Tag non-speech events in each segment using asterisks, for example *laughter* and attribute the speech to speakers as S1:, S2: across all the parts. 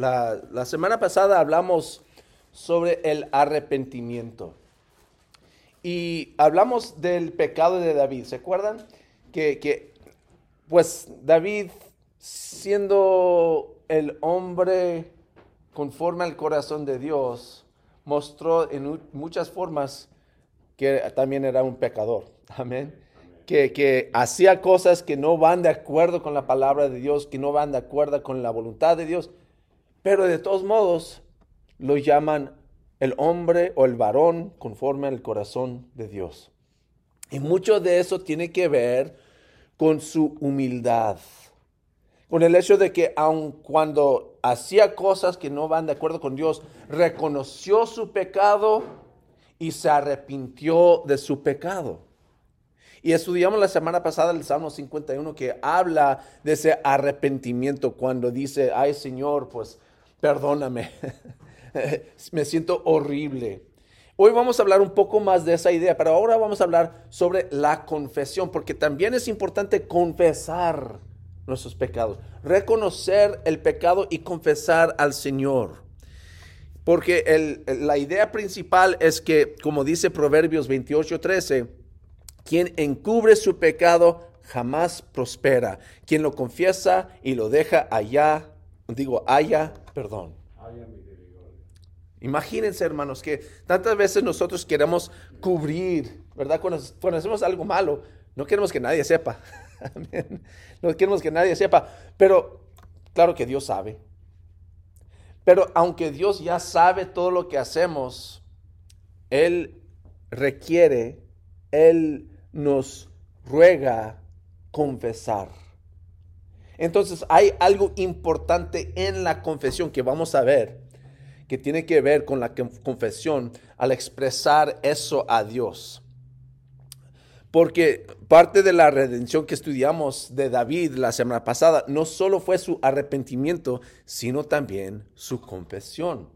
S1: la, semana pasada hablamos sobre el arrepentimiento. Y hablamos del pecado de David. ¿Se acuerdan? Que, pues David, siendo el hombre conforme al corazón de Dios, mostró en muchas formas que también era un pecador. *laughs* Amén. Que, que, hacía cosas que no van de acuerdo con la palabra de Dios, que no van de acuerdo con la voluntad de Dios. Pero de todos modos lo llaman el hombre o el varón conforme al corazón de Dios. Y mucho de eso tiene que ver con su humildad, con el hecho de que aun cuando hacía cosas que no van de acuerdo con Dios, reconoció su pecado y se arrepintió de su pecado. Y estudiamos la semana pasada el Salmo 51 que habla de ese arrepentimiento cuando dice, ay Señor, pues perdóname, *laughs* me siento horrible. Hoy vamos a hablar un poco más de esa idea, pero ahora vamos a hablar sobre la confesión, porque también es importante confesar nuestros pecados, reconocer el pecado y confesar al Señor. Porque la idea principal es que, como dice Proverbios 28, 13, quien encubre su pecado jamás prospera. Quien lo confiesa y lo deja allá, digo, haya perdón. Imagínense, hermanos, que tantas veces nosotros queremos cubrir, ¿verdad? Cuando, cuando hacemos algo malo, no queremos que nadie sepa. *laughs* No queremos que nadie sepa. Pero claro que Dios sabe. Pero aunque Dios ya sabe todo lo que hacemos, Él requiere, Él nos ruega confesar. Entonces hay algo importante en la confesión que vamos a ver, que tiene que ver con la confesión al expresar eso a Dios. Porque parte de la redención que estudiamos de David la semana pasada no solo fue su arrepentimiento, sino también su confesión.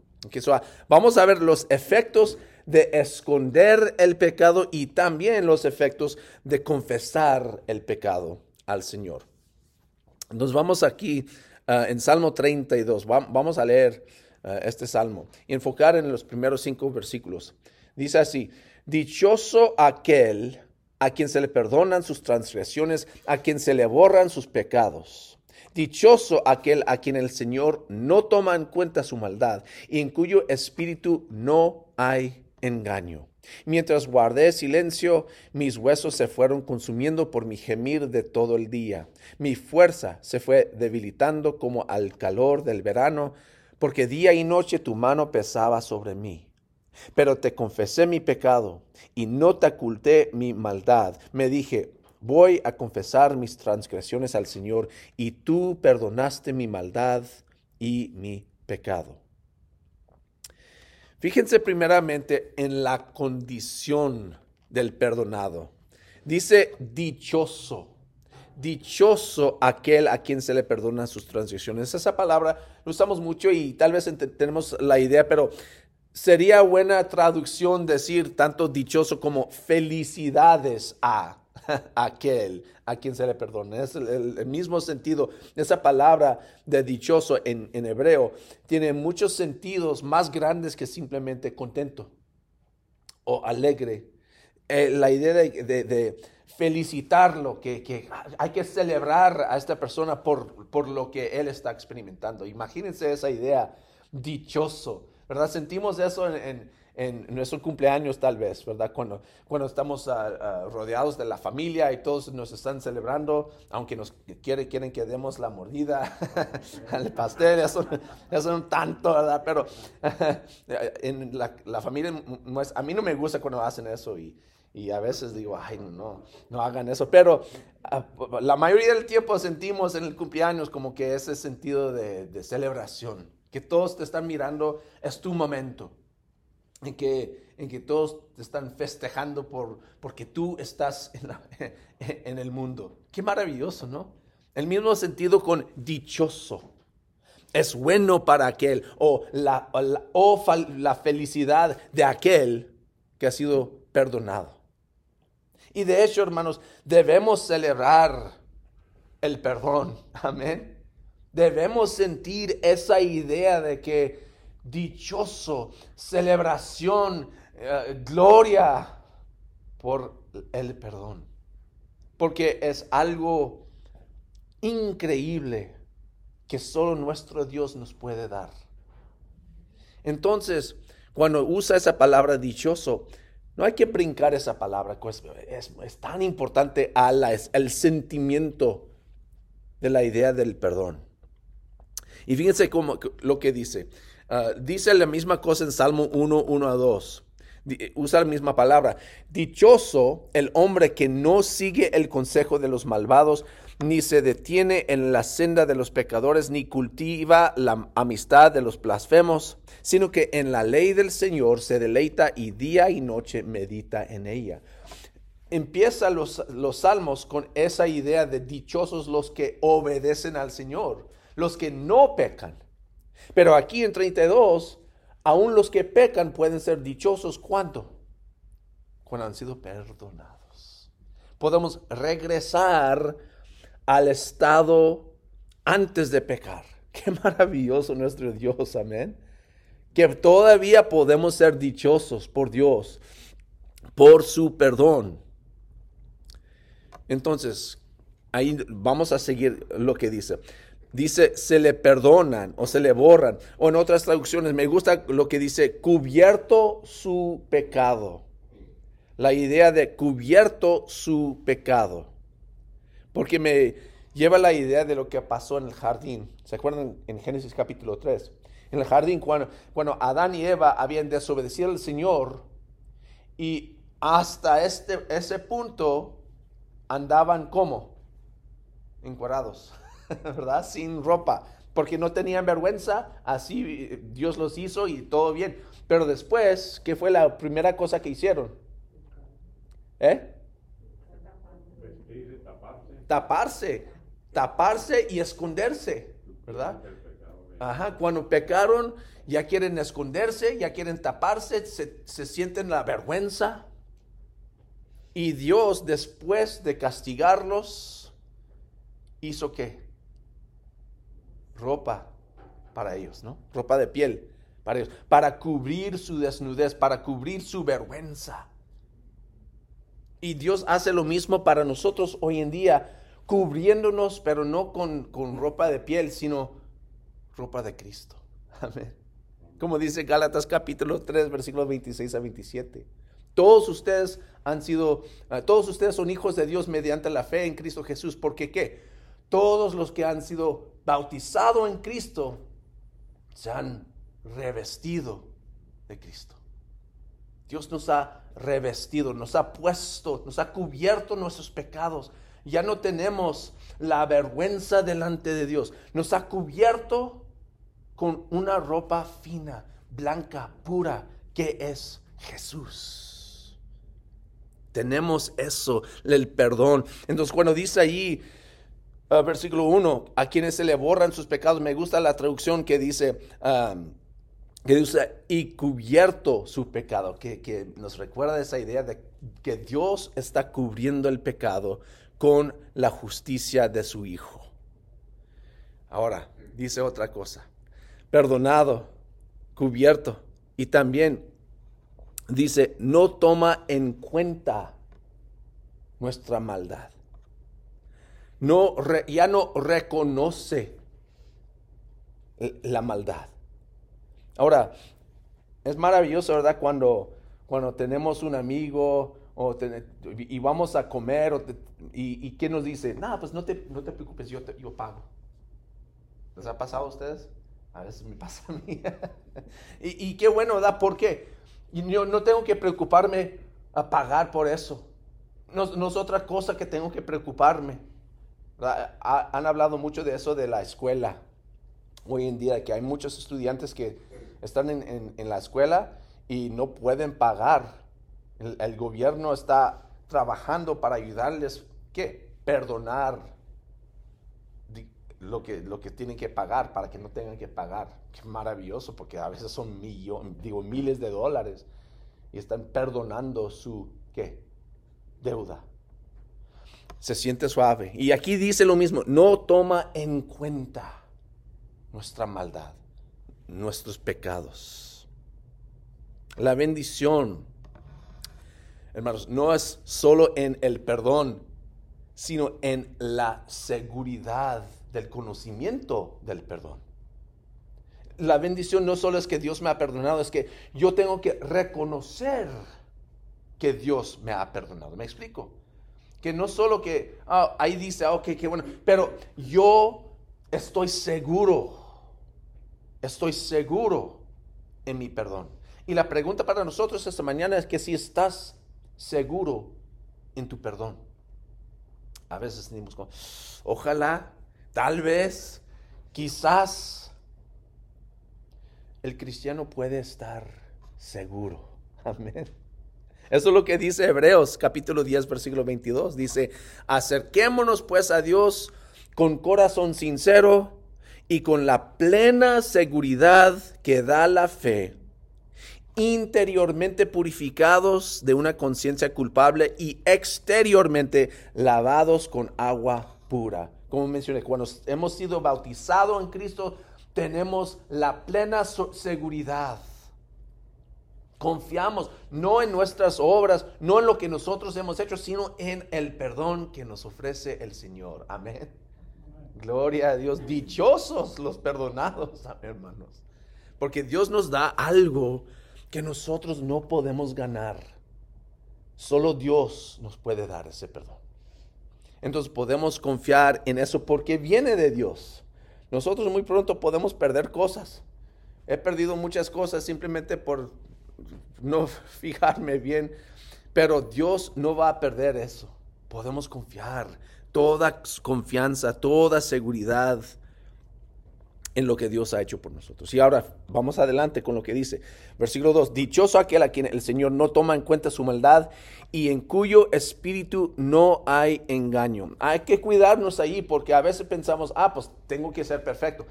S1: vamos a ver los efectos de esconder el pecado y también los efectos de confesar el pecado al Señor. Nos vamos aquí ah, en Salmo 32. vamos a leer ah, este salmo y enfocar en los primeros cinco versículos. Dice así, dichoso aquel a quien se le perdonan sus transgresiones, a quien se le borran sus pecados. Dichoso aquel a quien el Señor no toma en cuenta su maldad y en cuyo espíritu no hay engaño. Mientras guardé silencio, mis huesos se fueron consumiendo por mi gemir de todo el día. Mi fuerza se fue debilitando como al calor del verano, porque día y noche tu mano pesaba sobre mí. Pero te confesé mi pecado y no te oculté mi maldad. Me dije, voy a confesar mis transgresiones al Señor y tú perdonaste mi maldad y mi pecado. Fíjense primeramente en la condición del perdonado. Dice dichoso. Dichoso aquel a quien se le perdonan sus transgresiones. Esa palabra lo usamos mucho y tal vez tenemos la idea, pero sería buena traducción decir tanto dichoso como felicidades a *laughs* aquel a quien se le perdona. Es el, mismo sentido. Esa palabra de dichoso en, hebreo tiene muchos sentidos más grandes que simplemente contento o alegre. Eh, la idea de, felicitarlo, que, hay que celebrar a esta persona por, por lo que él está experimentando. Imagínense esa idea, dichoso, ¿verdad? Sentimos eso en en nuestro cumpleaños tal vez, ¿verdad? Cuando, cuando estamos ah, ah, rodeados de la familia y todos nos están celebrando, aunque nos quiere, quieren que demos la mordida *laughs* al pastel, eso, eso no tanto, ¿verdad? Pero *laughs* en la, la familia, a mí no me gusta cuando hacen eso y, y a veces digo, ay, no, no hagan eso. Pero ah, la mayoría del tiempo sentimos en el cumpleaños como que ese sentido de, de celebración, que todos te están mirando, es tu momento en que, en que todos te están festejando por, porque tú estás *laughs* en, el mundo. Qué maravilloso, ¿no? El mismo sentido con dichoso. Es bueno para aquel, o la, o la felicidad de aquel que ha sido perdonado. Y de hecho, hermanos, debemos celebrar el perdón. Amén. Debemos sentir esa idea de que dichoso, celebración, eh, gloria por el perdón. Porque es algo increíble que solo nuestro Dios nos puede dar. Entonces, cuando usa esa palabra dichoso, no hay que brincar esa palabra, pues, es, tan importante al sentimiento de la idea del perdón. Y fíjense cómo, lo que dice. Ah, dice la misma cosa en Salmo 1, 1 a 2. Usa la misma palabra. Dichoso el hombre que no sigue el consejo de los malvados, ni se detiene en la senda de los pecadores, ni cultiva la amistad de los blasfemos, sino que en la ley del Señor se deleita y día y noche medita en ella. Empieza los, los salmos con esa idea de dichosos los que obedecen al Señor, los que no pecan. Pero aquí en 32, aún los que pecan pueden ser dichosos. ¿Cuánto? Cuando han sido perdonados. Podemos regresar al estado antes de pecar. *laughs* Qué maravilloso nuestro Dios, amén. Que todavía podemos ser dichosos por Dios, por su perdón. Entonces, ahí vamos a seguir lo que dice. Dice, se le perdonan o se le borran. O en otras traducciones, me gusta lo que dice, cubierto su pecado. La idea de cubierto su pecado porque me lleva la idea de lo que pasó en el jardín. ¿Se acuerdan en Génesis capítulo 3? En el jardín, cuando, cuando Adán y Eva habían desobedecido al Señor y hasta este, ese punto andaban como encuadrados, *laughs* ¿verdad? Sin ropa, porque no tenían vergüenza, así Dios los hizo y todo bien. Pero después, ¿qué fue la primera cosa que hicieron? ¿Eh? taparse, taparse y esconderse, ¿verdad? Ajá, cuando pecaron ya quieren esconderse, ya quieren taparse, se, se sienten la vergüenza. Y Dios, después de castigarlos, hizo qué? Ropa para ellos, ¿no? Ropa de piel para ellos, para cubrir su desnudez, para cubrir su vergüenza. Y Dios hace lo mismo para nosotros hoy en día, cubriéndonos, pero no con, ropa de piel, sino ropa de Cristo. *laughs* Amén. Como dice Gálatas capítulo 3, versículos 26 a 27. Todos ustedes han sido, ah, todos ustedes son hijos de Dios mediante la fe en Cristo Jesús. Porque qué? Todos los que han sido bautizados en Cristo se han revestido de Cristo. Dios nos ha revestido, nos ha puesto, nos ha cubierto nuestros pecados. Ya no tenemos la vergüenza delante de Dios. Nos ha cubierto con una ropa fina, blanca, pura, que es Jesús. Tenemos eso, el perdón. Entonces cuando dice ahí, uh, versículo 1, a quienes se le borran sus pecados, me gusta la traducción que dice... Que dice, y cubierto su pecado, que, nos recuerda esa idea de que Dios está cubriendo el pecado con la justicia de su Hijo. Ahora, dice otra cosa, perdonado, cubierto, y también dice, no toma en cuenta nuestra maldad. No, ya no reconoce la maldad. Ahora, es maravilloso, ¿verdad? Cuando, cuando tenemos un amigo o y vamos a comer y, ¿qué nos dice? No, pues no te, no te preocupes, yo, yo pago. ¿Les ha pasado a ustedes? A veces me *laughs* pasa a mí. y, y, qué bueno, ¿verdad? ¿Por qué? Yo no tengo que preocuparme a pagar por eso. No, no es otra cosa que tengo que preocuparme. Han hablado mucho de eso de la escuela hoy en día, que hay muchos estudiantes que están en, la escuela y no pueden pagar. El, gobierno está trabajando para ayudarles, ¿qué? Perdonar lo que, lo que tienen que pagar para que no tengan que pagar. Qué maravilloso, porque a veces son millones, digo, miles de dólares y están perdonando su, ¿qué? Deuda. Se siente suave. Y aquí dice lo mismo, no toma en cuenta nuestra maldad, nuestros pecados. La bendición, hermanos, no es solo en el perdón, sino en la seguridad del conocimiento del perdón. La bendición no solo es que Dios me ha perdonado, es que yo tengo que reconocer que Dios me ha perdonado. ¿Me explico? Que no solo que ah, ahí dice, ah, ok, qué bueno, pero yo estoy seguro, estoy seguro en mi perdón. Y la pregunta para nosotros esta mañana es que si estás seguro en tu perdón. A veces decimos, ojalá, tal vez, quizás, el cristiano puede estar seguro. *laughs* Amén. Eso es lo que dice Hebreos capítulo 10, versículo 22. Dice, acerquémonos pues a Dios con corazón sincero y con la plena seguridad que da la fe, interiormente purificados de una conciencia culpable y exteriormente lavados con agua pura. Como mencioné, cuando hemos sido bautizados en Cristo, tenemos la plena seguridad Confiamos no en nuestras obras, no en lo que nosotros hemos hecho, sino en el perdón que nos ofrece el Señor. Amén. Gloria a Dios. Dichosos los perdonados, *laughs* hermanos. Porque Dios nos da algo que nosotros no podemos ganar. Solo Dios nos puede dar ese perdón. Entonces podemos confiar en eso porque viene de Dios. Nosotros muy pronto podemos perder cosas. He perdido muchas cosas simplemente por no *laughs* fijarme bien, pero Dios no va a perder eso. Podemos confiar, toda confianza, toda seguridad en lo que Dios ha hecho por nosotros. Y ahora vamos adelante con lo que dice. Versículo 2. Dichoso aquel a quien el Señor no toma en cuenta su maldad y en cuyo espíritu no hay engaño. Hay que cuidarnos ahí porque a veces pensamos, ah, pues tengo que ser perfecto.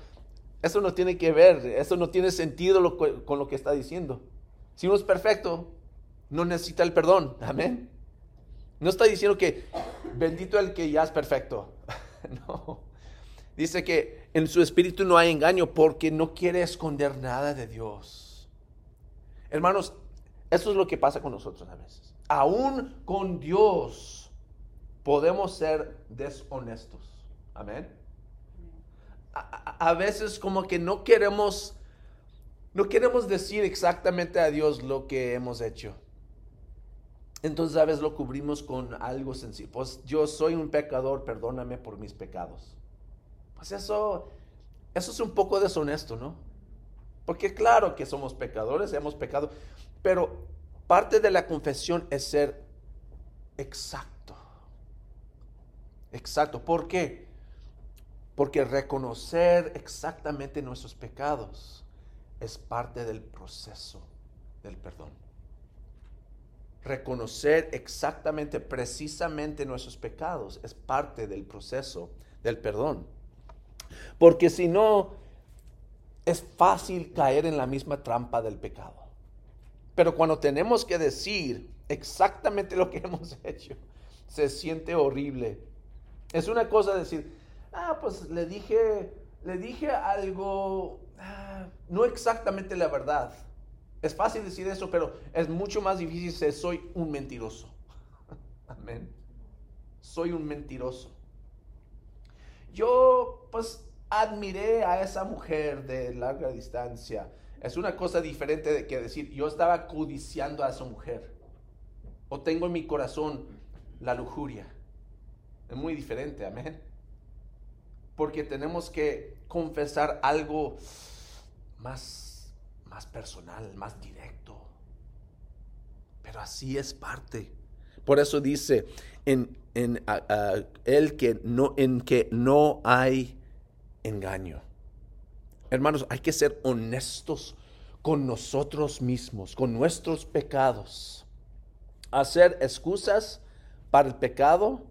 S1: Eso no tiene que ver, eso no tiene sentido con lo que está diciendo. Si uno es perfecto, no necesita el perdón. Amén. No está diciendo que bendito el que ya es perfecto. *laughs* no. Dice que en su espíritu no hay engaño porque no quiere esconder nada de Dios. Hermanos, eso es lo que pasa con nosotros a veces. Aún con Dios podemos ser deshonestos. Amén. A, a veces como que no queremos no queremos decir exactamente a Dios lo que hemos hecho. Entonces a veces lo cubrimos con algo sencillo. Pues yo soy un pecador, perdóname por mis pecados. Pues eso, eso es un poco deshonesto, ¿no? Porque claro que somos pecadores, hemos pecado, pero parte de la confesión es ser exacto. Exacto. ¿Por qué? Porque reconocer exactamente nuestros pecados es parte del proceso del perdón. Reconocer exactamente, precisamente nuestros pecados es parte del proceso del perdón. Porque si no, es fácil caer en la misma trampa del pecado. Pero cuando tenemos que decir exactamente lo que *laughs* hemos hecho, se siente horrible. Es una cosa decir, ah, pues le dije, le dije algo Ah, no exactamente la verdad. Es fácil decir eso, pero es mucho más difícil ser soy un mentiroso. *laughs* Amén. Soy un mentiroso. Yo pues admiré a esa mujer de larga distancia. Es una cosa diferente de que decir yo estaba codiciando a esa mujer. O tengo en mi corazón la lujuria. Es muy diferente, amén porque tenemos que confesar algo más, más personal, más directo. Pero así es parte. Por eso dice en, en el que no, en que no hay engaño. Hermanos, hay que ser honestos con nosotros mismos, con nuestros pecados. Hacer excusas para el pecado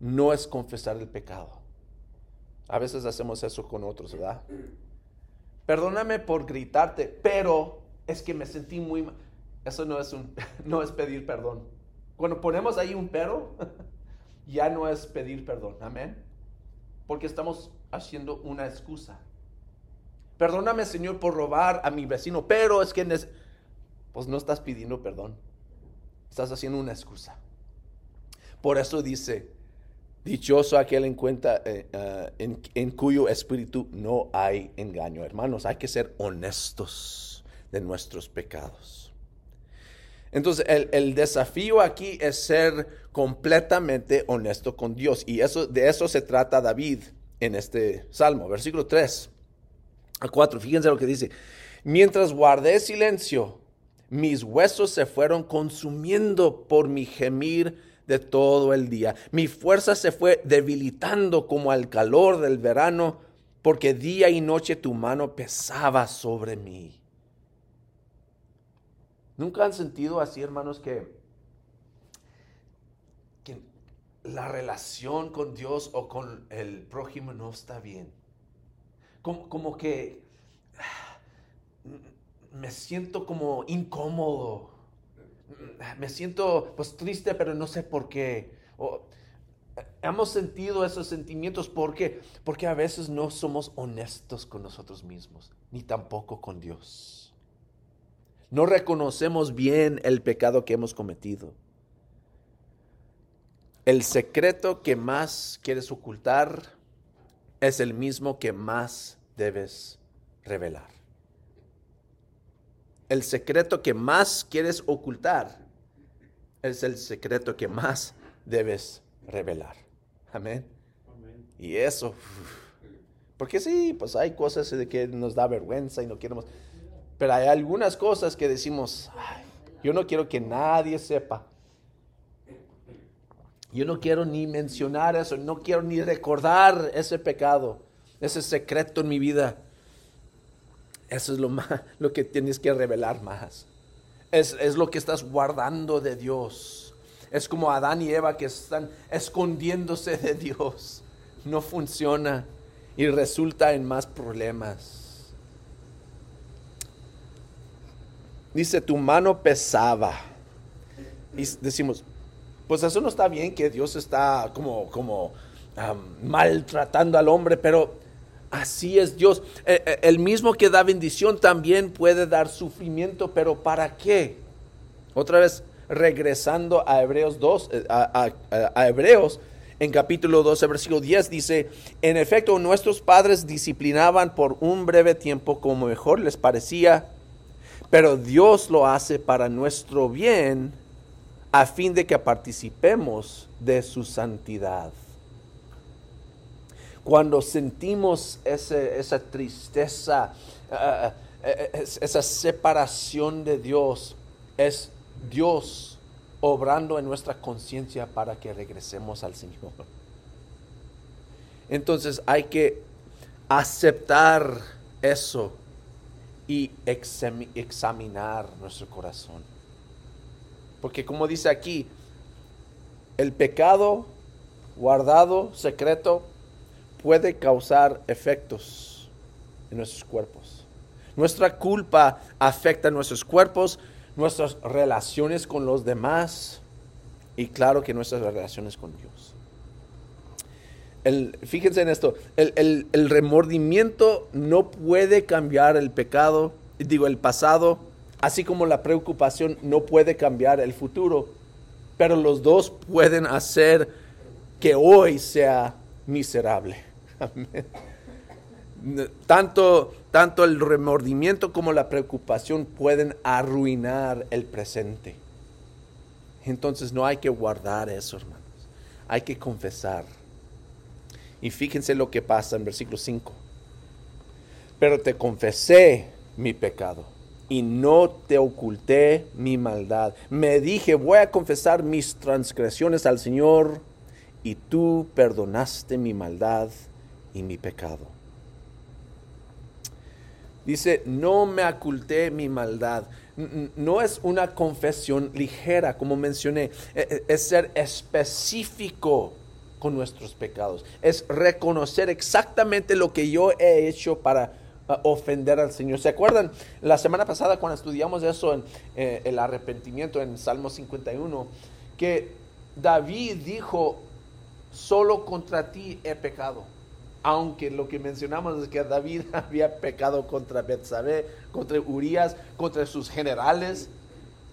S1: no es confesar el pecado. A veces hacemos eso con otros, ¿verdad? Perdóname por gritarte, pero es que me sentí muy mal. Eso no es, un, *laughs* no es pedir perdón. Cuando ponemos ahí un pero, *laughs* ya no es pedir perdón. Amén. Porque estamos haciendo una excusa. Perdóname, Señor, por robar a mi vecino, pero es que pues no estás pidiendo perdón. Estás haciendo una excusa. Por eso dice, dichoso aquel en eh, eh, en, cuyo espíritu no hay engaño. Hermanos, hay que ser honestos de nuestros pecados. Entonces, el, el, desafío aquí es ser completamente honesto con Dios. Y eso, de eso se trata David en este salmo. Versículo 3 a 4. Fíjense lo que dice. Mientras guardé silencio, mis huesos se fueron consumiendo por mi gemir de todo el día. Mi fuerza se fue debilitando como al calor del verano, porque día y noche tu mano pesaba sobre mí. ¿Nunca han sentido así, hermanos, que, la relación con Dios o con el prójimo no está bien? Como, como que me siento como incómodo. Me siento pues triste, pero no sé por qué. hemos sentido esos sentimientos porque porque a veces no somos honestos con nosotros mismos, ni tampoco con Dios. No reconocemos bien el pecado que hemos cometido. El secreto que más quieres ocultar es el mismo que más debes revelar el secreto que más quieres ocultar es el secreto que más debes revelar. Amén. Y eso, porque sí, pues hay cosas de que nos da vergüenza y no queremos, pero hay algunas cosas que decimos, yo no quiero que nadie sepa. Yo no quiero ni mencionar eso, no quiero ni recordar ese pecado, ese secreto en mi vida. Eso es lo, más, *laughs* lo que tienes que revelar más. Es, es lo que estás guardando de Dios. Es como Adán y Eva que están escondiéndose de Dios. No funciona y resulta en más problemas. Dice, tu mano pesaba. Y decimos, pues eso no está bien que Dios está como, como maltratando al hombre, pero Así es Dios. Eh, eh, el mismo que da bendición también puede dar sufrimiento, pero ¿para qué? Otra vez, regresando a Hebreos 2, eh, a, Hebreos, en capítulo 12, versículo 10, dice, en efecto, nuestros padres disciplinaban por un breve tiempo como mejor les parecía, pero Dios lo hace para nuestro bien, a fin de que participemos de su santidad cuando sentimos esa tristeza, eh, eh, eh, esa separación de Dios, es Dios obrando en nuestra conciencia para que regresemos al Señor. Entonces hay que aceptar eso y examinar nuestro corazón. Porque como dice aquí, el pecado guardado, secreto, puede causar efectos en nuestros cuerpos. Nuestra culpa afecta nuestros cuerpos, nuestras relaciones con los demás y claro que nuestras relaciones con Dios. fíjense en esto, el, remordimiento no puede cambiar el pecado, digo el pasado, así como la preocupación no puede cambiar el futuro, pero los dos pueden hacer que hoy sea miserable. Tanto, tanto el remordimiento como la preocupación pueden arruinar el presente. Entonces no hay que guardar eso, hermanos. Hay que confesar. Y fíjense lo que pasa en versículo 5. Pero te confesé mi pecado y no te oculté mi maldad. Me dije, voy a confesar mis transgresiones al Señor y tú perdonaste mi maldad y mi pecado. Dice, no me oculté mi maldad. No es una confesión ligera, como mencioné, e, e, es ser específico con nuestros pecados. Es reconocer exactamente lo que yo he hecho para uh, ofender al Señor. ¿Se acuerdan la semana pasada cuando estudiamos eso en eh, el arrepentimiento en Salmo 51? Que David dijo, solo contra ti he pecado aunque lo que mencionamos es que David *laughs* había pecado contra Betsabé, contra Urias, contra sus generales,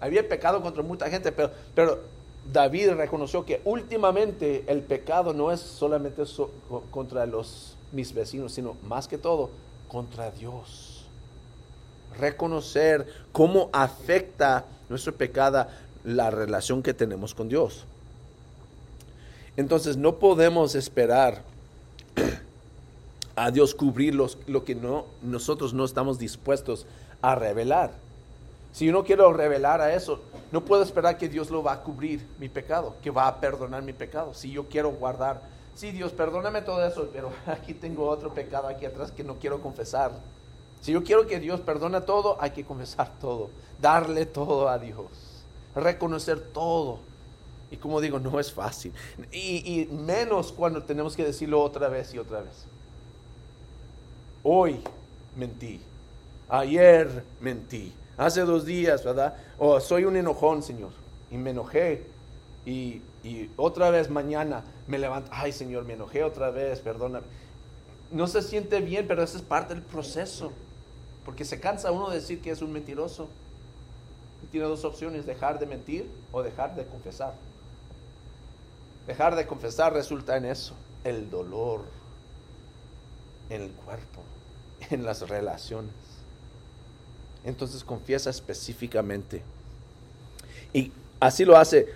S1: había pecado contra mucha gente, pero, pero David reconoció que últimamente el pecado no es solamente contra los, mis vecinos, sino más que todo contra Dios. Reconocer cómo afecta nuestro pecado la relación que tenemos con Dios. Entonces no podemos esperar a Dios cubrir lo que no, nosotros no estamos dispuestos a revelar. Si yo no quiero revelar a eso, no puedo esperar que Dios lo va a cubrir mi pecado, que va a perdonar mi pecado. Si yo quiero guardar, sí, Dios, perdóname todo eso, pero *laughs* aquí tengo otro pecado aquí atrás que no quiero confesar. Si yo quiero que Dios perdone todo, hay que confesar todo, darle todo a Dios, reconocer todo. Y como digo, no es fácil. Y menos cuando tenemos que decirlo otra vez y otra vez. Hoy mentí. Ayer mentí hace dos días, ¿verdad? O soy un enojón, Señor, y me enojé. Y, otra vez mañana me levanto, ay Señor, me enojé otra vez, perdóname. No se siente bien, pero eso es parte del proceso. Porque se cansa uno de decir que es un mentiroso. Y tiene dos opciones, dejar de mentir o dejar de confesar. Dejar de confesar resulta en eso, el dolor en el cuerpo, *laughs* en las relaciones entonces confiesa específicamente. Y así lo hace.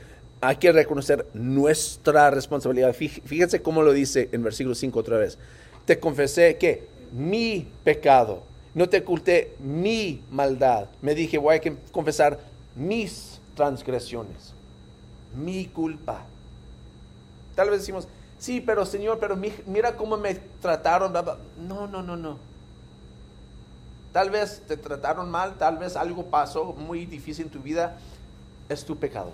S1: Hay que reconocer nuestra responsabilidad. Fíjense cómo lo dice en versículo 5 otra vez. Te confesé que mi pecado, no te oculté mi maldad. Me dije, voy a confesar mis transgresiones, mi culpa. Tal vez decimos, sí, pero Señor, pero mira cómo me trataron. No, no, no, no. Tal vez te trataron mal, tal vez algo pasó muy difícil en tu vida. Es tu pecado.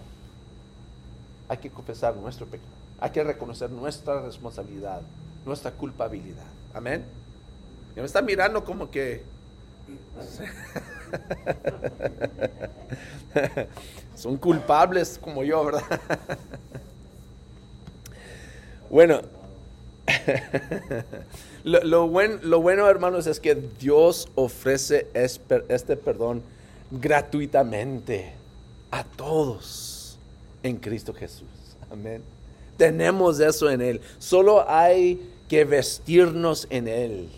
S1: Hay que confesar nuestro pecado. Hay que reconocer nuestra responsabilidad, nuestra culpabilidad. Amén. Y me están mirando como que... *laughs* Son culpables como yo, ¿verdad? *laughs* bueno, *laughs* lo, bueno, hermanos, es que Dios ofrece este perdón gratuitamente a todos en Cristo Jesús. Amén. Tenemos eso en Él. Solo hay que vestirnos en Él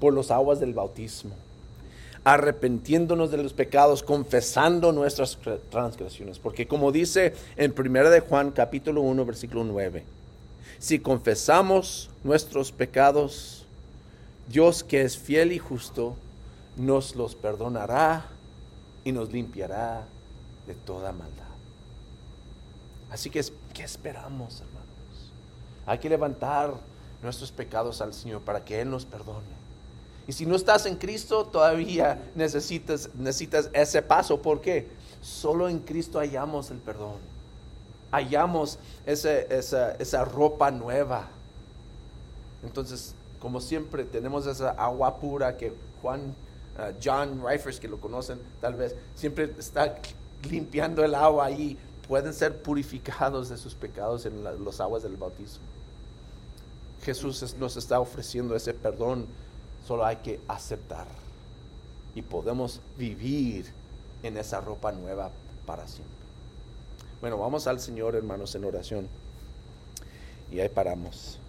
S1: por los aguas del bautismo, arrepentiéndonos de los pecados, confesando nuestras transgresiones. Porque como dice en 1 de Juan capítulo 1 versículo 9, si confesamos nuestros pecados, Dios que es fiel y justo, nos los perdonará y nos limpiará de toda maldad. Así que, ¿qué esperamos, hermanos? Hay que levantar nuestros pecados al Señor para que Él nos perdone. Y si no estás en Cristo, todavía necesitas, necesitas ese paso. ¿Por qué? Solo en Cristo hallamos el perdón hallamos esa, esa, ropa nueva. Entonces, como siempre, tenemos esa agua pura que Juan, uh, John Reifers, que lo conocen tal vez, siempre está limpiando el agua ahí. Pueden ser purificados de sus pecados en los aguas del bautismo. Jesús nos está ofreciendo ese perdón, solo hay que aceptar. Y podemos vivir en esa ropa nueva para siempre. Bueno, vamos al Señor, hermanos, en oración. Y ahí paramos.